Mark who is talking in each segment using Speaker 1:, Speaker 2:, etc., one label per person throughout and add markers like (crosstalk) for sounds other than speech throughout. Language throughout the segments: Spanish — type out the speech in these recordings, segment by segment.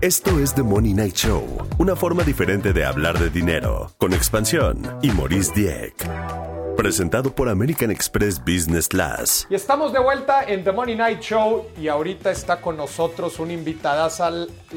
Speaker 1: Esto es The Money Night Show, una forma diferente de hablar de dinero, con expansión y Maurice Dieck. Presentado por American Express Business Class.
Speaker 2: Y estamos de vuelta en The Money Night Show y ahorita está con nosotros una invitada,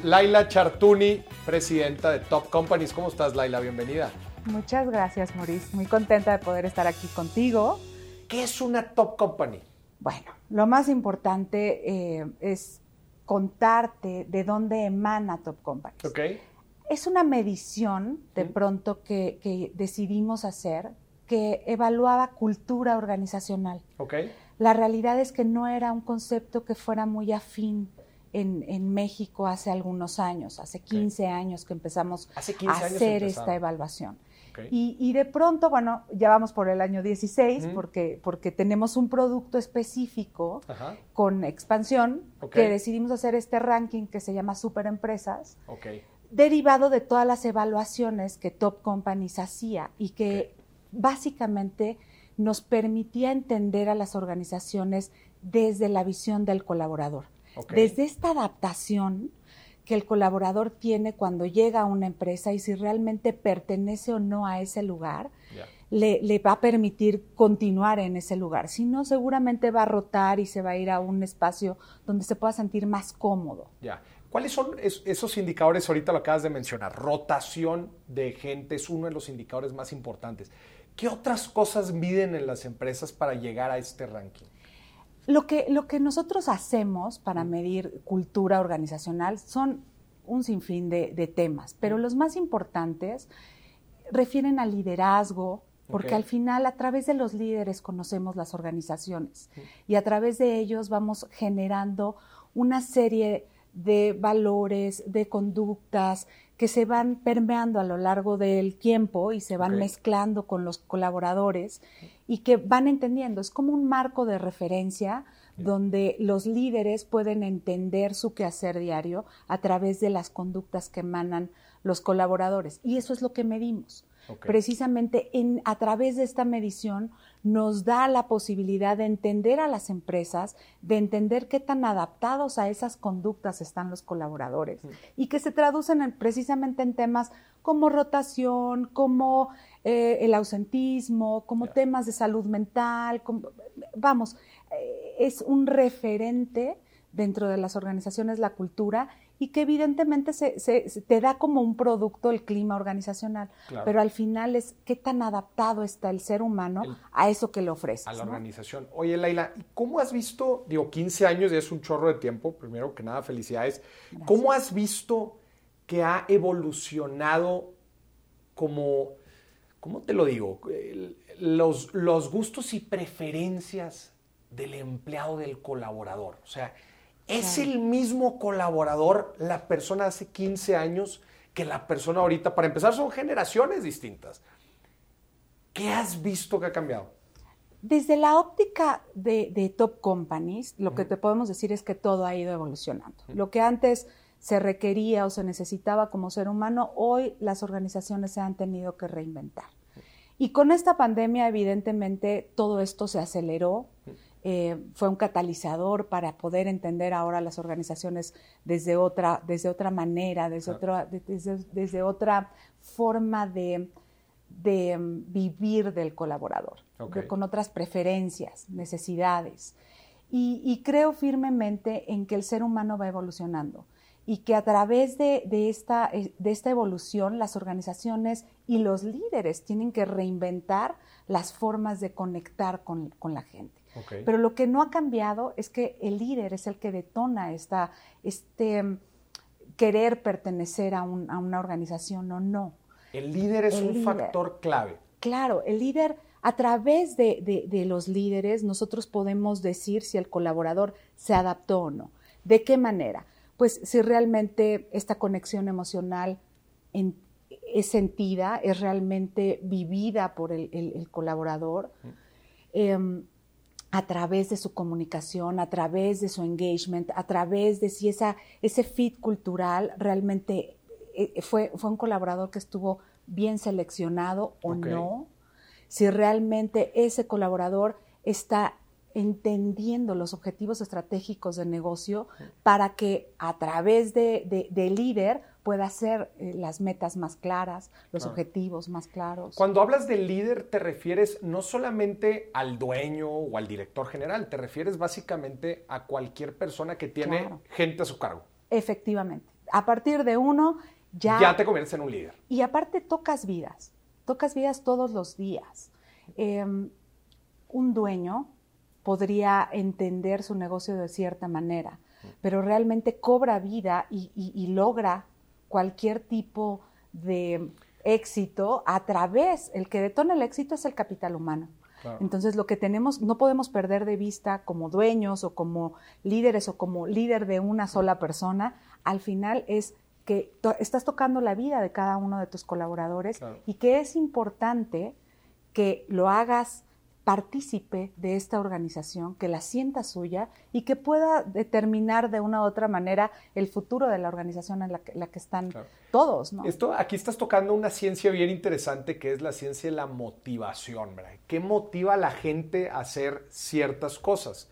Speaker 2: Laila Chartuni, presidenta de Top Companies. ¿Cómo estás, Laila? Bienvenida.
Speaker 3: Muchas gracias, Maurice. Muy contenta de poder estar aquí contigo.
Speaker 2: ¿Qué es una Top Company?
Speaker 3: Bueno, lo más importante eh, es contarte de dónde emana Top Companies.
Speaker 2: Okay.
Speaker 3: Es una medición de pronto que, decidimos hacer que evaluaba cultura organizacional.
Speaker 2: Okay.
Speaker 3: La realidad es que no era un concepto que fuera muy afín en, México hace algunos años, hace 15 años que empezamos a hacer esta evaluación. Y, de pronto, bueno, ya vamos por el año 16 porque, porque tenemos un producto específico con expansión que decidimos hacer este ranking que se llama Super Empresas, derivado de todas las evaluaciones que Top Companies hacía y que básicamente nos permitía entender a las organizaciones desde la visión del colaborador. Desde esta adaptación que el colaborador tiene cuando llega a una empresa y si realmente pertenece o no a ese lugar, le, va a permitir continuar en ese lugar. Si no, seguramente va a rotar y se va a ir a un espacio donde se pueda sentir más cómodo.
Speaker 2: Ya. ¿Cuáles son esos indicadores? Ahorita lo acabas de mencionar. Rotación de gente es uno de los indicadores más importantes. ¿Qué otras cosas miden en las empresas para llegar a este ranking?
Speaker 3: Lo que, lo que nosotros hacemos para medir cultura organizacional son un sinfín de, temas, pero los más importantes refieren al liderazgo, porque al final a través de los líderes conocemos las organizaciones y a través de ellos vamos generando una serie de valores, de conductas que se van permeando a lo largo del tiempo y se van mezclando con los colaboradores y que van entendiendo. Es como un marco de referencia donde los líderes pueden entender su quehacer diario a través de las conductas que emanan los colaboradores. Y eso es lo que medimos. Precisamente en, a través de esta medición nos da la posibilidad de entender a las empresas, de entender qué tan adaptados a esas conductas están los colaboradores y que se traducen precisamente en temas como rotación, como eh, el ausentismo, como temas de salud mental, vamos, eh, es un referente dentro de las organizaciones la cultura y que evidentemente se, te da como un producto el clima organizacional, pero al final es qué tan adaptado está el ser humano a eso que le ofrece.
Speaker 2: A la organización. Oye, Laila, ¿cómo has visto, digo, 15 años y es un chorro de tiempo, primero que nada, felicidades, ¿cómo has visto que ha evolucionado como, ¿cómo te lo digo? Los, los gustos y preferencias del empleado, del colaborador. O sea, ¿Es el mismo colaborador la persona hace 15 años que la persona ahorita? Para empezar, son generaciones distintas. ¿Qué has visto que ha cambiado?
Speaker 3: Desde la óptica de, top companies, lo que te podemos decir es que todo ha ido evolucionando. Lo que antes se requería o se necesitaba como ser humano, hoy las organizaciones se han tenido que reinventar. Y con esta pandemia, evidentemente, todo esto se aceleró. Eh, fue un catalizador para poder entender ahora las organizaciones desde otra, desde otra manera, desde, otra, desde, otra forma de, de, mm, vivir del colaborador, con otras preferencias, necesidades. Y, creo firmemente en que el ser humano va evolucionando y que a través de, esta, eh, de esta evolución las organizaciones y los líderes tienen que reinventar las formas de conectar con la gente. Pero lo que no ha cambiado es que el líder es el que detona esta, este mm, querer pertenecer a, una organización o no.
Speaker 2: El líder es un factor clave.
Speaker 3: Claro, el líder, a través de, los líderes, nosotros podemos decir si el colaborador se adaptó o no. ¿De qué manera? Pues si realmente esta conexión emocional es sentida, es realmente vivida por el, colaborador a través de su comunicación, a través de su engagement, a través de si esa, ese fit cultural realmente eh, fue, fue un colaborador que estuvo bien seleccionado o no, si realmente ese colaborador está entendiendo los objetivos estratégicos del negocio para que a través de, líder pueda hacer eh, las metas más claras, los objetivos más claros.
Speaker 2: Cuando hablas de líder, te refieres no solamente al dueño o al director general, te refieres básicamente a cualquier persona que tiene gente a su cargo.
Speaker 3: Efectivamente. A partir de uno, ya...
Speaker 2: Ya te conviertes en un líder.
Speaker 3: Y aparte tocas vidas, tocas vidas todos los días. Em, un dueño podría entender su negocio de cierta manera, pero realmente cobra vida y, logra cualquier tipo de éxito a través, el que detona el éxito es el capital humano. Entonces, lo que tenemos, no podemos perder de vista como dueños o como líderes o como líder de una sola persona, al final es que estás tocando la vida de cada uno de tus colaboradores y que es importante que lo hagas partícipe de esta organización, que la sienta suya y que pueda determinar de una u otra manera el futuro de la organización en la que, están todos. ¿no?
Speaker 2: Esto, aquí estás tocando una ciencia bien interesante que es la ciencia de la motivación. ¿verdad? ¿Qué motiva a la gente a hacer ciertas cosas?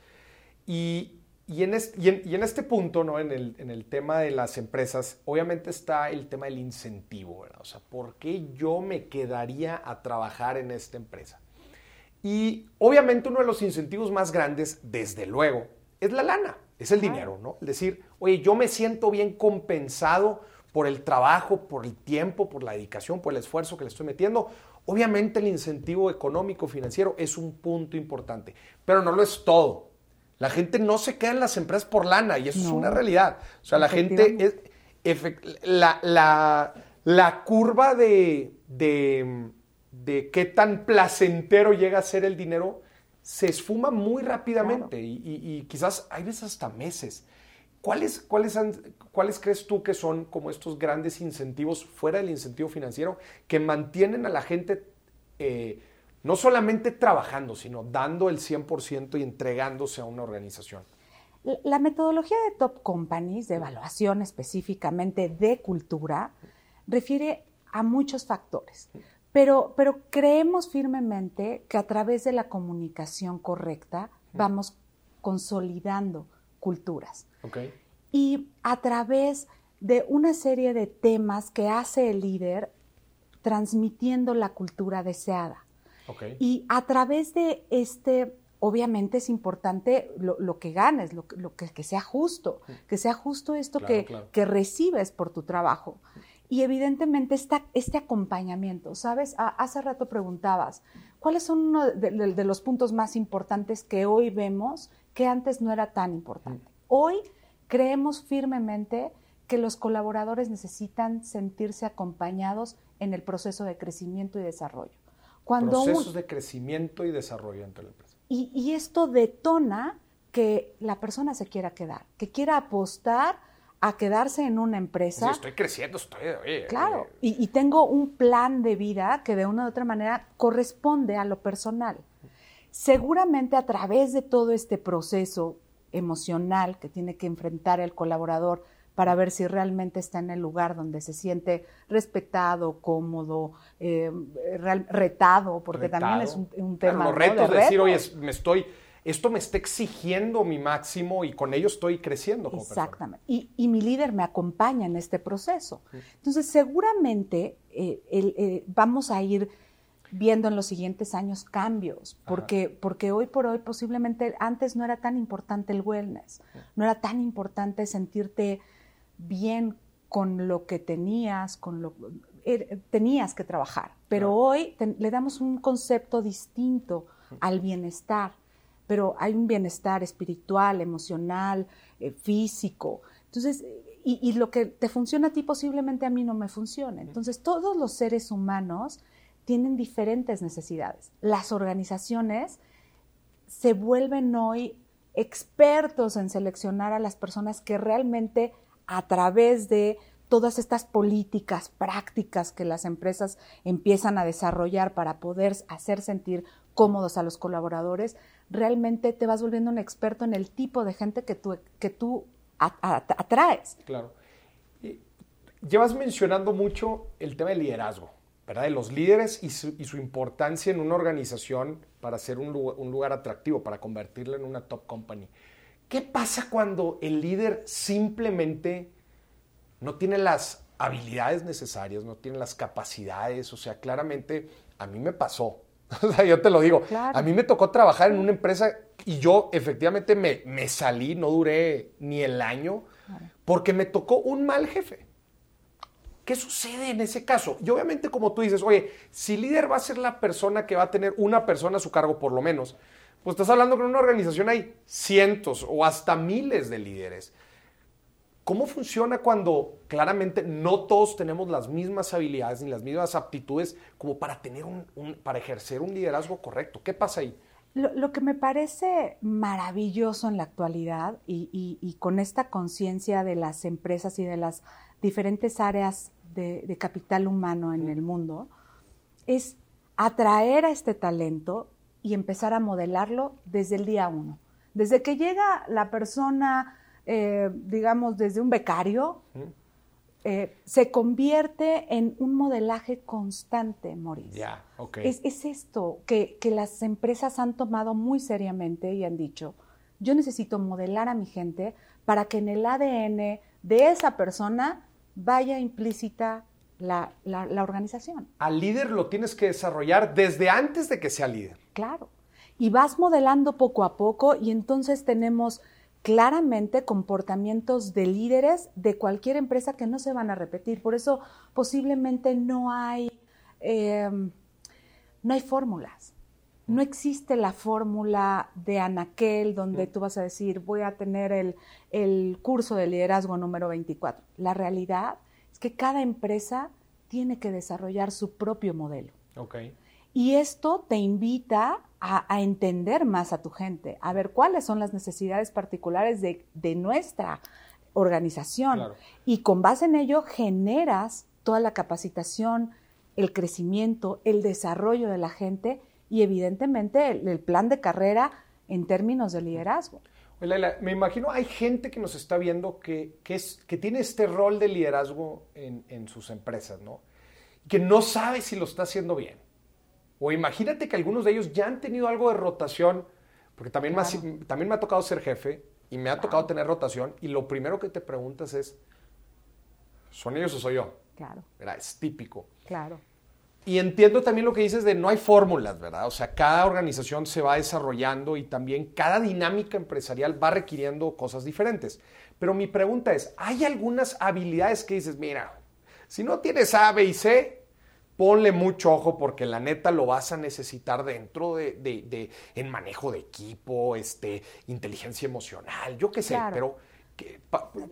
Speaker 2: Y, en, este, punto, ¿no? En el, en el, tema de las empresas, obviamente está el tema del incentivo. ¿verdad? O sea, ¿por qué yo me quedaría a trabajar en esta empresa? Y obviamente uno de los incentivos más grandes, desde luego, es la lana, es el dinero, ¿no? Es decir, oye, yo me siento bien compensado por el trabajo, por el tiempo, por la dedicación, por el esfuerzo que le estoy metiendo. Obviamente el incentivo económico, financiero es un punto importante, pero no lo es todo. La gente no se queda en las empresas por lana y eso es una realidad. O sea, la gente es, la, la, curva de de qué tan placentero llega a ser el dinero se esfuma muy rápidamente y, quizás hay veces hasta meses. ¿Cuáles, cuáles, ¿Cuáles crees tú que son como estos grandes incentivos fuera del incentivo financiero que mantienen a la gente eh, no solamente trabajando, sino dando el 100% y entregándose a una organización?
Speaker 3: La metodología de Top Companies, de evaluación específicamente de cultura, refiere a muchos factores. Pero, pero creemos firmemente que a través de la comunicación correcta vamos consolidando culturas. Y a través de una serie de temas que hace el líder transmitiendo la cultura deseada. Y a través de este, obviamente es importante lo, que ganes, lo, que, sea justo, que sea justo esto que, que, recibes por tu trabajo. Y evidentemente este acompañamiento, ¿sabes? hace rato preguntabas, ¿cuáles son uno de, los puntos más importantes que hoy vemos que antes no era tan importante? Hoy creemos firmemente que los colaboradores necesitan sentirse acompañados en el proceso de crecimiento y desarrollo.
Speaker 2: Cuando Procesos de crecimiento y desarrollo entre la empresa.
Speaker 3: Y, y esto detona que la persona se quiera quedar, que quiera apostar a quedarse en una empresa. Sí,
Speaker 2: estoy creciendo, estoy...
Speaker 3: claro, y, tengo un plan de vida que de una u otra manera corresponde a lo personal. Seguramente a través de todo este proceso emocional que tiene que enfrentar el colaborador para ver si realmente está en el lugar donde se siente respetado, cómodo, eh, retado, porque también es un, tema.
Speaker 2: los retos de, decir, oye, me estoy esto me está exigiendo mi máximo y con ello estoy creciendo. Como
Speaker 3: Exactamente. Y, mi líder me acompaña en este proceso. Entonces, seguramente eh, eh, vamos a ir viendo en los siguientes años cambios, porque, porque hoy por hoy posiblemente antes no era tan importante el wellness, no era tan importante sentirte bien con lo que tenías, con lo er, tenías que trabajar, pero hoy le damos un concepto distinto al bienestar pero hay un bienestar espiritual, emocional, eh, físico. Entonces, y, lo que te funciona a ti posiblemente a mí no me funcione. Entonces, todos los seres humanos tienen diferentes necesidades. Las organizaciones se vuelven hoy expertos en seleccionar a las personas que realmente a través de todas estas políticas prácticas que las empresas empiezan a desarrollar para poder hacer sentir cómodos a los colaboradores, realmente te vas volviendo un experto en el tipo de gente que tú, que tú atraes.
Speaker 2: Claro. Llevas mencionando mucho el tema del liderazgo, ¿verdad? De los líderes y su, importancia en una organización para ser un lugar, un lugar atractivo, para convertirla en una top company. ¿Qué pasa cuando el líder simplemente no tiene las habilidades necesarias, no tiene las capacidades? O sea, claramente a mí me pasó. (laughs) O sea, yo te lo digo. A mí me tocó trabajar en una empresa y yo efectivamente me, me salí, no duré ni el año, porque me tocó un mal jefe. ¿Qué sucede en ese caso? Y obviamente como tú dices, oye, si líder va a ser la persona que va a tener una persona a su cargo por lo menos, pues estás hablando con una organización hay cientos o hasta miles de líderes. ¿Cómo funciona cuando claramente no todos tenemos las mismas habilidades ni las mismas aptitudes como para tener un, para ejercer un liderazgo correcto? ¿Qué pasa ahí?
Speaker 3: Lo, que me parece maravilloso en la actualidad y con esta conciencia de las empresas y de las diferentes áreas de, capital humano en el mundo, es atraer a este talento y empezar a modelarlo desde el día uno. Desde que llega la persona, eh, digamos, desde un becario, eh, se convierte en un modelaje constante, Mauricio. es, es, esto que, que, las empresas han tomado muy seriamente y han dicho, yo necesito modelar a mi gente para que en el ADN de esa persona vaya implícita la, organización.
Speaker 2: Al líder lo tienes que desarrollar desde antes de que sea líder.
Speaker 3: Claro. Y vas modelando poco a poco y entonces tenemos claramente comportamientos de líderes de cualquier empresa que no se van a repetir. Por eso posiblemente no hay, em, no hay fórmulas. No existe la fórmula de Anaquel donde tú vas a decir voy a tener el, el curso de liderazgo número 24. La realidad es que cada empresa tiene que desarrollar su propio modelo.
Speaker 2: Okay.
Speaker 3: Y esto te invita a, entender más a tu gente, a ver cuáles son las necesidades particulares de, de nuestra organización. Y con base en ello generas toda la capacitación, el crecimiento, el desarrollo de la gente y evidentemente el, plan de carrera en términos de liderazgo.
Speaker 2: me imagino hay gente que nos está viendo que, es, que tiene este rol de liderazgo en, sus empresas, ¿no? Que no sabe si lo está haciendo bien. O imagínate que algunos de ellos ya han tenido algo de rotación, porque también, me, también me ha tocado ser jefe y me ha tocado tener rotación, y lo primero que te preguntas es, ¿son ellos o soy yo?
Speaker 3: Claro.
Speaker 2: Es típico.
Speaker 3: Claro.
Speaker 2: Y entiendo también lo que dices de no hay fórmulas, ¿verdad? O sea, cada organización se va desarrollando y también cada dinámica empresarial va requiriendo cosas diferentes. Pero mi pregunta es, ¿hay algunas habilidades que dices, mira, si no tienes A, B y C, ponle mucho ojo porque la neta lo vas a necesitar dentro de, de, en manejo de equipo, este, inteligencia emocional, yo qué sé, pero que,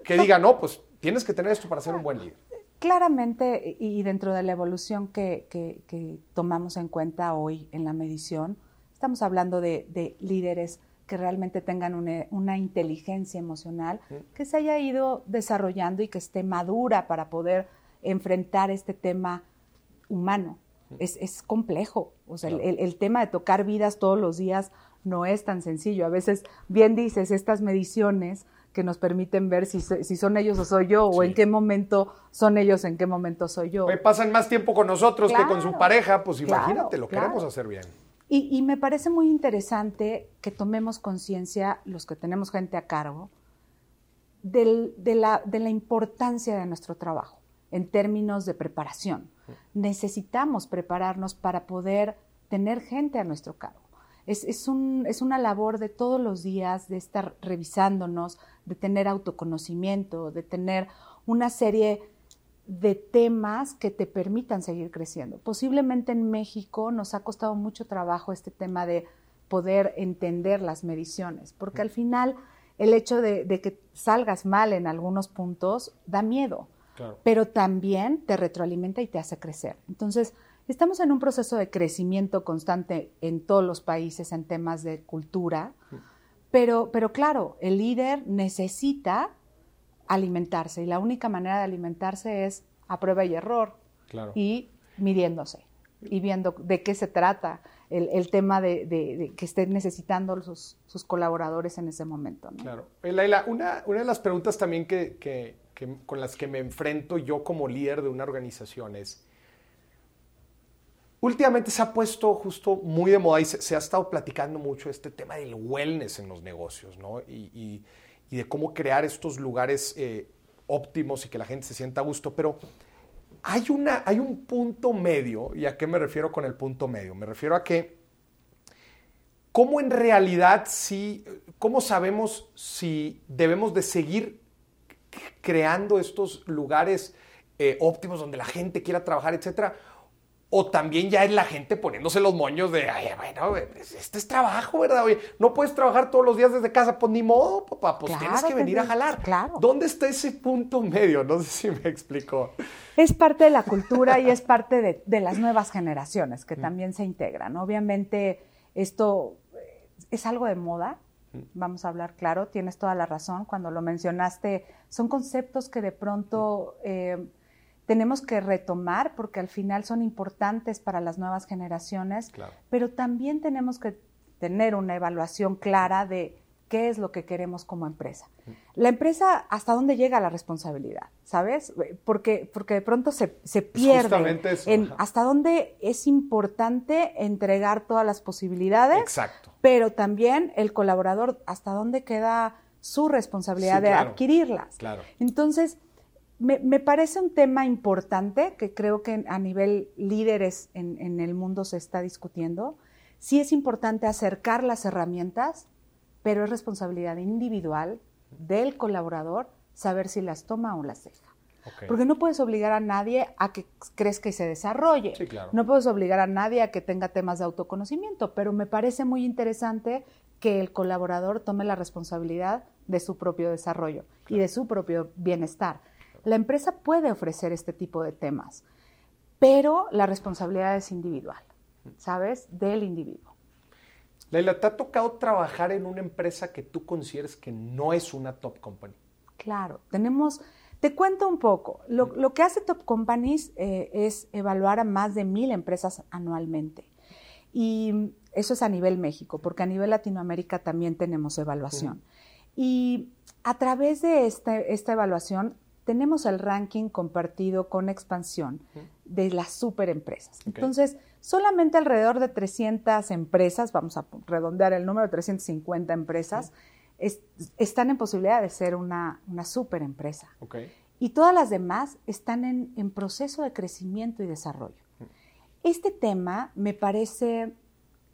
Speaker 2: que diga, no, pues tienes que tener esto para ser un buen líder.
Speaker 3: Claramente, y dentro de la evolución que, tomamos en cuenta hoy en la medición, estamos hablando de, líderes que realmente tengan una, inteligencia emocional que se haya ido desarrollando y que esté madura para poder enfrentar este tema humano. Es, complejo. O sea, el, el, tema de tocar vidas todos los días no es tan sencillo. A veces, bien dices, estas mediciones que nos permiten ver si, si son ellos o soy yo, o en qué momento son ellos, en qué momento soy yo.
Speaker 2: pasan más tiempo con nosotros que con su pareja, pues imagínate, lo queremos hacer bien.
Speaker 3: Y, me parece muy interesante que tomemos conciencia, los que tenemos gente a cargo, de, la, de la importancia de nuestro trabajo en términos de preparación. Necesitamos prepararnos para poder tener gente a nuestro cargo. Es, es, un, es, una labor de todos los días, de estar revisándonos, de tener autoconocimiento, de tener una serie de temas que te permitan seguir creciendo. Posiblemente en México nos ha costado mucho trabajo este tema de poder entender las mediciones, porque al final el hecho de, que salgas mal en algunos puntos da miedo, pero también te retroalimenta y te hace crecer. Entonces, estamos en un proceso de crecimiento constante en todos los países en temas de cultura. Pero, pero claro, el líder necesita alimentarse y la única manera de alimentarse es a prueba y error y midiéndose y viendo de qué se trata el, tema de, que estén necesitando sus, colaboradores en ese momento.
Speaker 2: Claro. Laila, una, una, de las preguntas también que, con las que me enfrento yo como líder de una organización es, últimamente se ha puesto justo muy de moda y se, ha estado platicando mucho este tema del wellness en los negocios, ¿no? Y, de cómo crear estos lugares eh, óptimos y que la gente se sienta a gusto. Pero hay, una, hay un punto medio, ¿y a qué me refiero con el punto medio? Me refiero a que ¿Cómo en realidad sí, cómo sabemos si debemos de seguir creando estos lugares eh, óptimos donde la gente quiera trabajar, etcétera? O también ya es la gente poniéndose los moños de, ay, bueno, pues, este es trabajo, ¿verdad? Oye, no puedes trabajar todos los días desde casa, pues ni modo, papá, pues tienes que venir a jalar.
Speaker 3: Claro.
Speaker 2: ¿Dónde está ese punto medio? No sé si me explico.
Speaker 3: Es parte de la cultura y es parte de, de las nuevas generaciones que mm. también se integran. Obviamente, esto es algo de moda. Vamos a hablar claro, tienes toda la razón, cuando lo mencionaste, son conceptos que de pronto eh, tenemos que retomar porque al final son importantes para las nuevas generaciones, pero también tenemos que tener una evaluación clara de qué es lo que queremos como empresa. La empresa, ¿hasta dónde llega la responsabilidad? ¿Sabes? Porque, porque de pronto se, se pierde en hasta dónde es importante entregar todas las posibilidades.
Speaker 2: Exacto.
Speaker 3: Pero también el colaborador, ¿hasta dónde queda su responsabilidad de adquirirlas?
Speaker 2: Claro.
Speaker 3: Entonces, me, me, parece un tema importante que creo que a nivel líderes en, en el mundo se está discutiendo. Sí es importante acercar las herramientas pero es responsabilidad individual del colaborador saber si las toma o las deja. Porque no puedes obligar a nadie a que crezca y se desarrolle. No puedes obligar a nadie a que tenga temas de autoconocimiento, pero me parece muy interesante que el colaborador tome la responsabilidad de su propio desarrollo y de su propio bienestar. La empresa puede ofrecer este tipo de temas, pero la responsabilidad es individual, ¿sabes? Del individuo.
Speaker 2: Leila, ¿te ha tocado trabajar en una empresa que tú consideres que no es una top company?
Speaker 3: Claro, tenemos, te cuento un poco. Lo, que hace Top Companies eh, es evaluar a más de mil empresas anualmente. Y eso es a nivel México, porque a nivel Latinoamérica también tenemos evaluación. Y a través de este, esta evaluación tenemos el ranking compartido con expansión de las superempresas. Entonces, solamente alrededor de 300 empresas, vamos a redondear el número, 350 empresas, están en posibilidad de ser una, una superempresa. Y todas las demás están en, en, proceso de crecimiento y desarrollo. Este tema me parece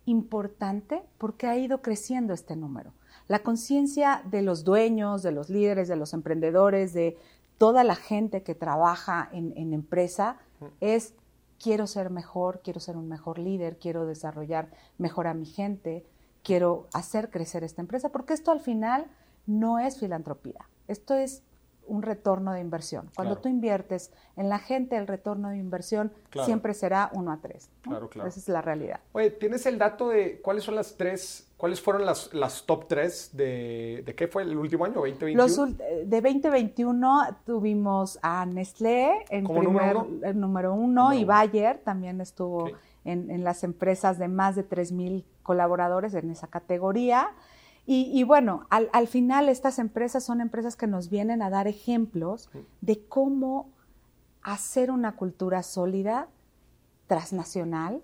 Speaker 3: importante porque ha ido creciendo este número. La conciencia de los dueños, de los líderes, de los emprendedores, de toda la gente que trabaja en, empresa es quiero ser mejor, quiero ser un mejor líder, quiero desarrollar mejor a mi gente, quiero hacer crecer esta empresa, porque esto al final no es filantropía, esto es un retorno de inversión. Cuando tú inviertes en la gente, el retorno de inversión siempre será uno a tres.
Speaker 2: Claro, claro.
Speaker 3: Esa es la realidad.
Speaker 2: Oye, ¿tienes el dato de cuáles son las tres, cuáles fueron las, las top tres de, de qué fue el último año, 2021? Los,
Speaker 3: de 2021 tuvimos a Nestlé en primer, número uno, el número uno y Bayer también estuvo en, en las empresas de más de 3.000 colaboradores en esa categoría. Y, bueno, al, final estas empresas son empresas que nos vienen a dar ejemplos de cómo hacer una cultura sólida, transnacional,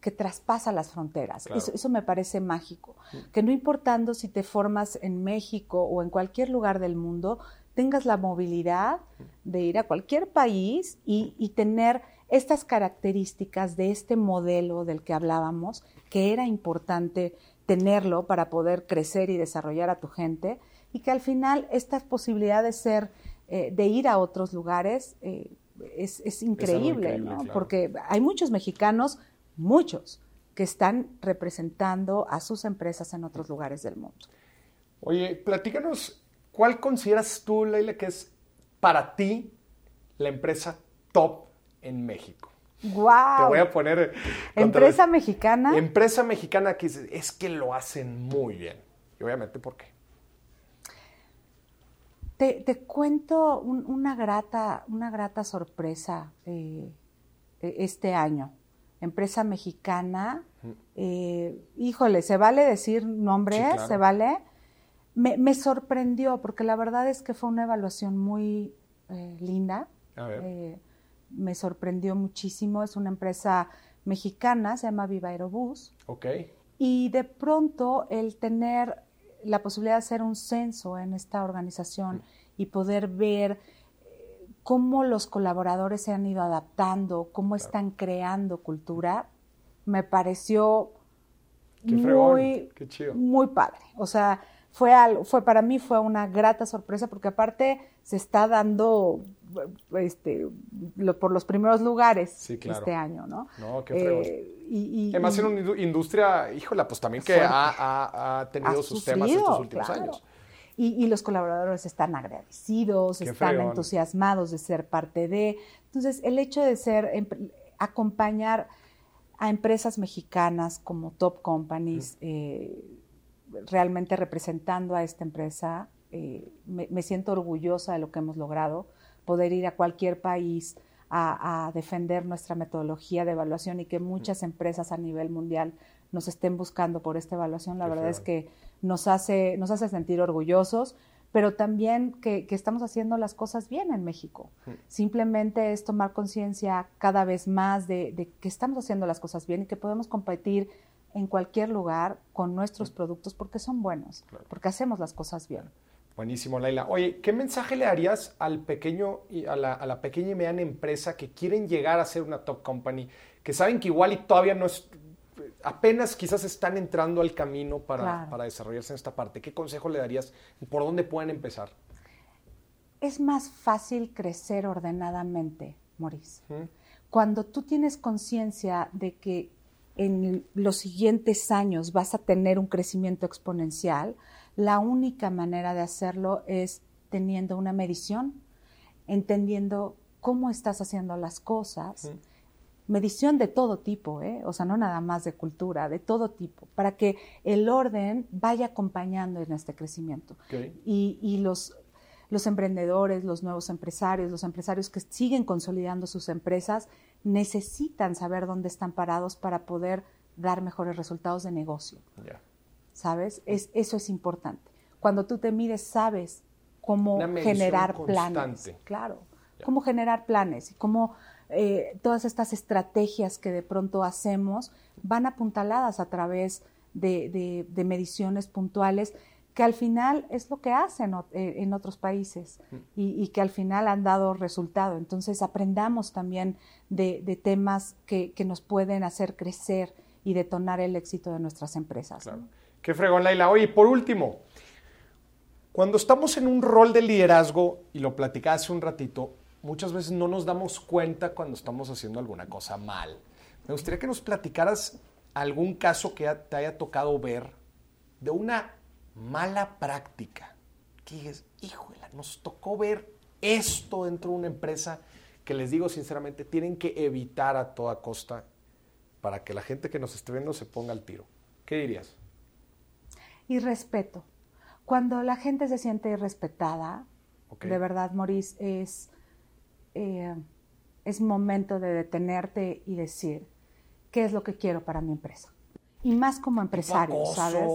Speaker 3: que traspasa las fronteras. Eso, me parece mágico. Que no importando si te formas en México o en cualquier lugar del mundo, tengas la movilidad de ir a cualquier país y, y tener estas características de este modelo del que hablábamos, que era importante tenerlo para poder crecer y desarrollar a tu gente y que al final esta posibilidad de ser, eh, de ir a otros lugares eh, es, increíble, ¿no? Porque hay muchos mexicanos, muchos, que están representando a sus empresas en otros lugares del mundo.
Speaker 2: Oye, platícanos, ¿cuál consideras tú, Leila, que es para ti la empresa top en México?
Speaker 3: Wow.
Speaker 2: Te voy a poner.
Speaker 3: Empresa mexicana.
Speaker 2: Empresa mexicana que es que lo hacen muy bien. Y obviamente, ¿por qué?
Speaker 3: Te, cuento una, grata, una grata sorpresa eh, e, este año. Empresa mexicana. Eh, híjole, ¿se vale decir nombres? ¿Se vale? Me, sorprendió porque la verdad es que fue una evaluación muy eh, linda.
Speaker 2: A ver
Speaker 3: me sorprendió muchísimo. Es una empresa mexicana, se llama Viva Aerobús.
Speaker 2: Ok.
Speaker 3: Y de pronto el tener la posibilidad de hacer un censo en esta organización y poder ver eh, cómo los colaboradores se han ido adaptando, cómo están creando cultura, me pareció muy, muy padre. O sea, fue algo, fue para mí fue una grata sorpresa porque aparte se está dando este, por los primeros lugares este año, ¿no?
Speaker 2: No, qué eh, y, Además en una industria, híjola, pues también que ha, tenido sus temas estos últimos años.
Speaker 3: Y, los colaboradores están agradecidos, están entusiasmados de ser parte de. Entonces, el hecho de ser, acompañar a empresas mexicanas como top companies, eh, realmente representando a esta empresa. Eh, me, siento orgullosa de lo que hemos logrado, poder ir a cualquier país a, defender nuestra metodología de evaluación y que muchas empresas a nivel mundial nos estén buscando por esta evaluación. La verdad es que nos hace, nos hace sentir orgullosos, pero también que, estamos haciendo las cosas bien en México. Simplemente es tomar conciencia cada vez más de, de, que estamos haciendo las cosas bien y que podemos competir en cualquier lugar con nuestros productos porque son buenos, porque hacemos las cosas bien.
Speaker 2: Buenísimo, Laila. Oye, ¿qué mensaje le darías al pequeño y a la, pequeña y mediana empresa que quieren llegar a ser una top company, que saben que igual y todavía no es, apenas quizás están entrando al camino para, desarrollarse en esta parte? ¿Qué consejo le darías? ¿Por dónde pueden empezar?
Speaker 3: Es más fácil crecer ordenadamente, Maurice. Cuando tú tienes conciencia de que en los siguientes años vas a tener un crecimiento exponencial, la única manera de hacerlo es teniendo una medición, entendiendo cómo estás haciendo las cosas, medición de todo tipo, ¿eh? o sea, no nada más de cultura, de todo tipo, para que el orden vaya acompañando en este crecimiento. Y, y los, los emprendedores, los nuevos empresarios, los empresarios que siguen consolidando sus empresas, necesitan saber dónde están parados para poder dar mejores resultados de negocio. ¿Sabes? Es, eso es importante. Cuando tú te mides, sabes cómo generar planes. Claro. Cómo generar planes y cómo eh, todas estas estrategias que de pronto hacemos van apuntaladas a través de mediciones puntuales que al final es lo que hacen eh, en otros países y, que al final han dado resultado. Entonces aprendamos también de, temas que, nos pueden hacer crecer y detonar el éxito de nuestras empresas.
Speaker 2: Claro. Qué fregón, Laila. Oye, por último, cuando estamos en un rol de liderazgo, y lo platicaba hace un ratito, muchas veces no nos damos cuenta cuando estamos haciendo alguna cosa mal. Me gustaría que nos platicaras algún caso que te haya tocado ver de una mala práctica. Que es, híjole, nos tocó ver esto dentro de una empresa que les digo sinceramente, tienen que evitar a toda costa para que la gente que nos esté viendo se ponga al tiro. ¿Qué dirías?
Speaker 3: Y respeto. Cuando la gente se siente irrespetada, de verdad, Maurice, es, eh, es momento de detenerte y decir, ¿qué es lo que quiero para mi empresa? y más como empresario, ¿sabes?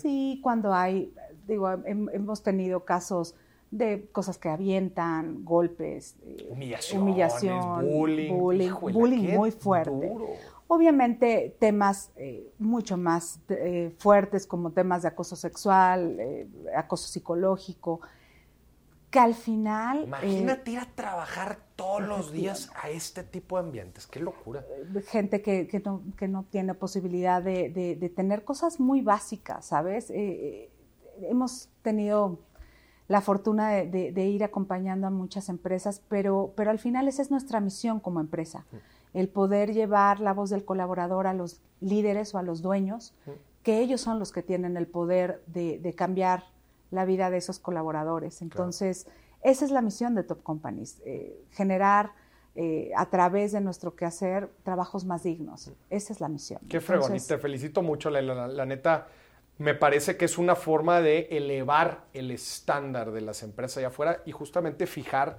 Speaker 3: Sí, cuando hay, digo, hemos tenido casos de cosas que avientan, golpes,
Speaker 2: eh, humillación, bullying,
Speaker 3: bullying, muy fuerte. Obviamente temas eh, mucho más eh, fuertes como temas de acoso sexual, acoso psicológico, que al final...
Speaker 2: Imagínate ir a trabajar todos los días a este tipo de ambientes, qué locura.
Speaker 3: Eh, gente que, que, no, que no, tiene posibilidad de, de, tener cosas muy básicas, ¿sabes? Eh, eh, hemos tenido la fortuna de, de, ir acompañando a muchas empresas, pero, pero al final esa es nuestra misión como empresa, el poder llevar la voz del colaborador a los líderes o a los dueños, que ellos son los que tienen el poder de, cambiar la vida de esos colaboradores. Entonces, esa es la misión de Top Companies, eh, generar eh, a través de nuestro quehacer trabajos más dignos. Esa es la misión.
Speaker 2: Qué fregón, y te felicito mucho, la, la, neta. Me parece que es una forma de elevar el estándar de las empresas allá afuera y justamente fijar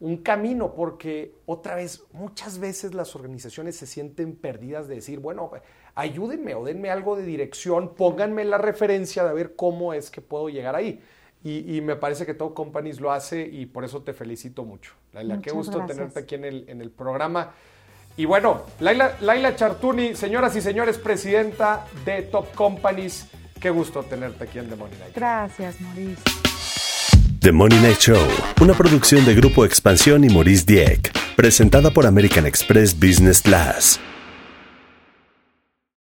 Speaker 2: un camino, porque otra vez, muchas veces las organizaciones se sienten perdidas de decir, bueno, ayúdenme o denme algo de dirección, pónganme la referencia de ver cómo es que puedo llegar ahí. Y, me parece que todo Companies lo hace y por eso te felicito mucho. Laila, qué gusto tenerte aquí en el, en el programa. Y bueno, Laila, Laila Chartuni, señoras y señores, presidenta de Top Companies, qué gusto tenerte aquí en The Money Night.
Speaker 3: Gracias, Maurice.
Speaker 1: The Money Night Show, una producción de Grupo Expansión y Maurice Dieck, presentada por American Express Business Class.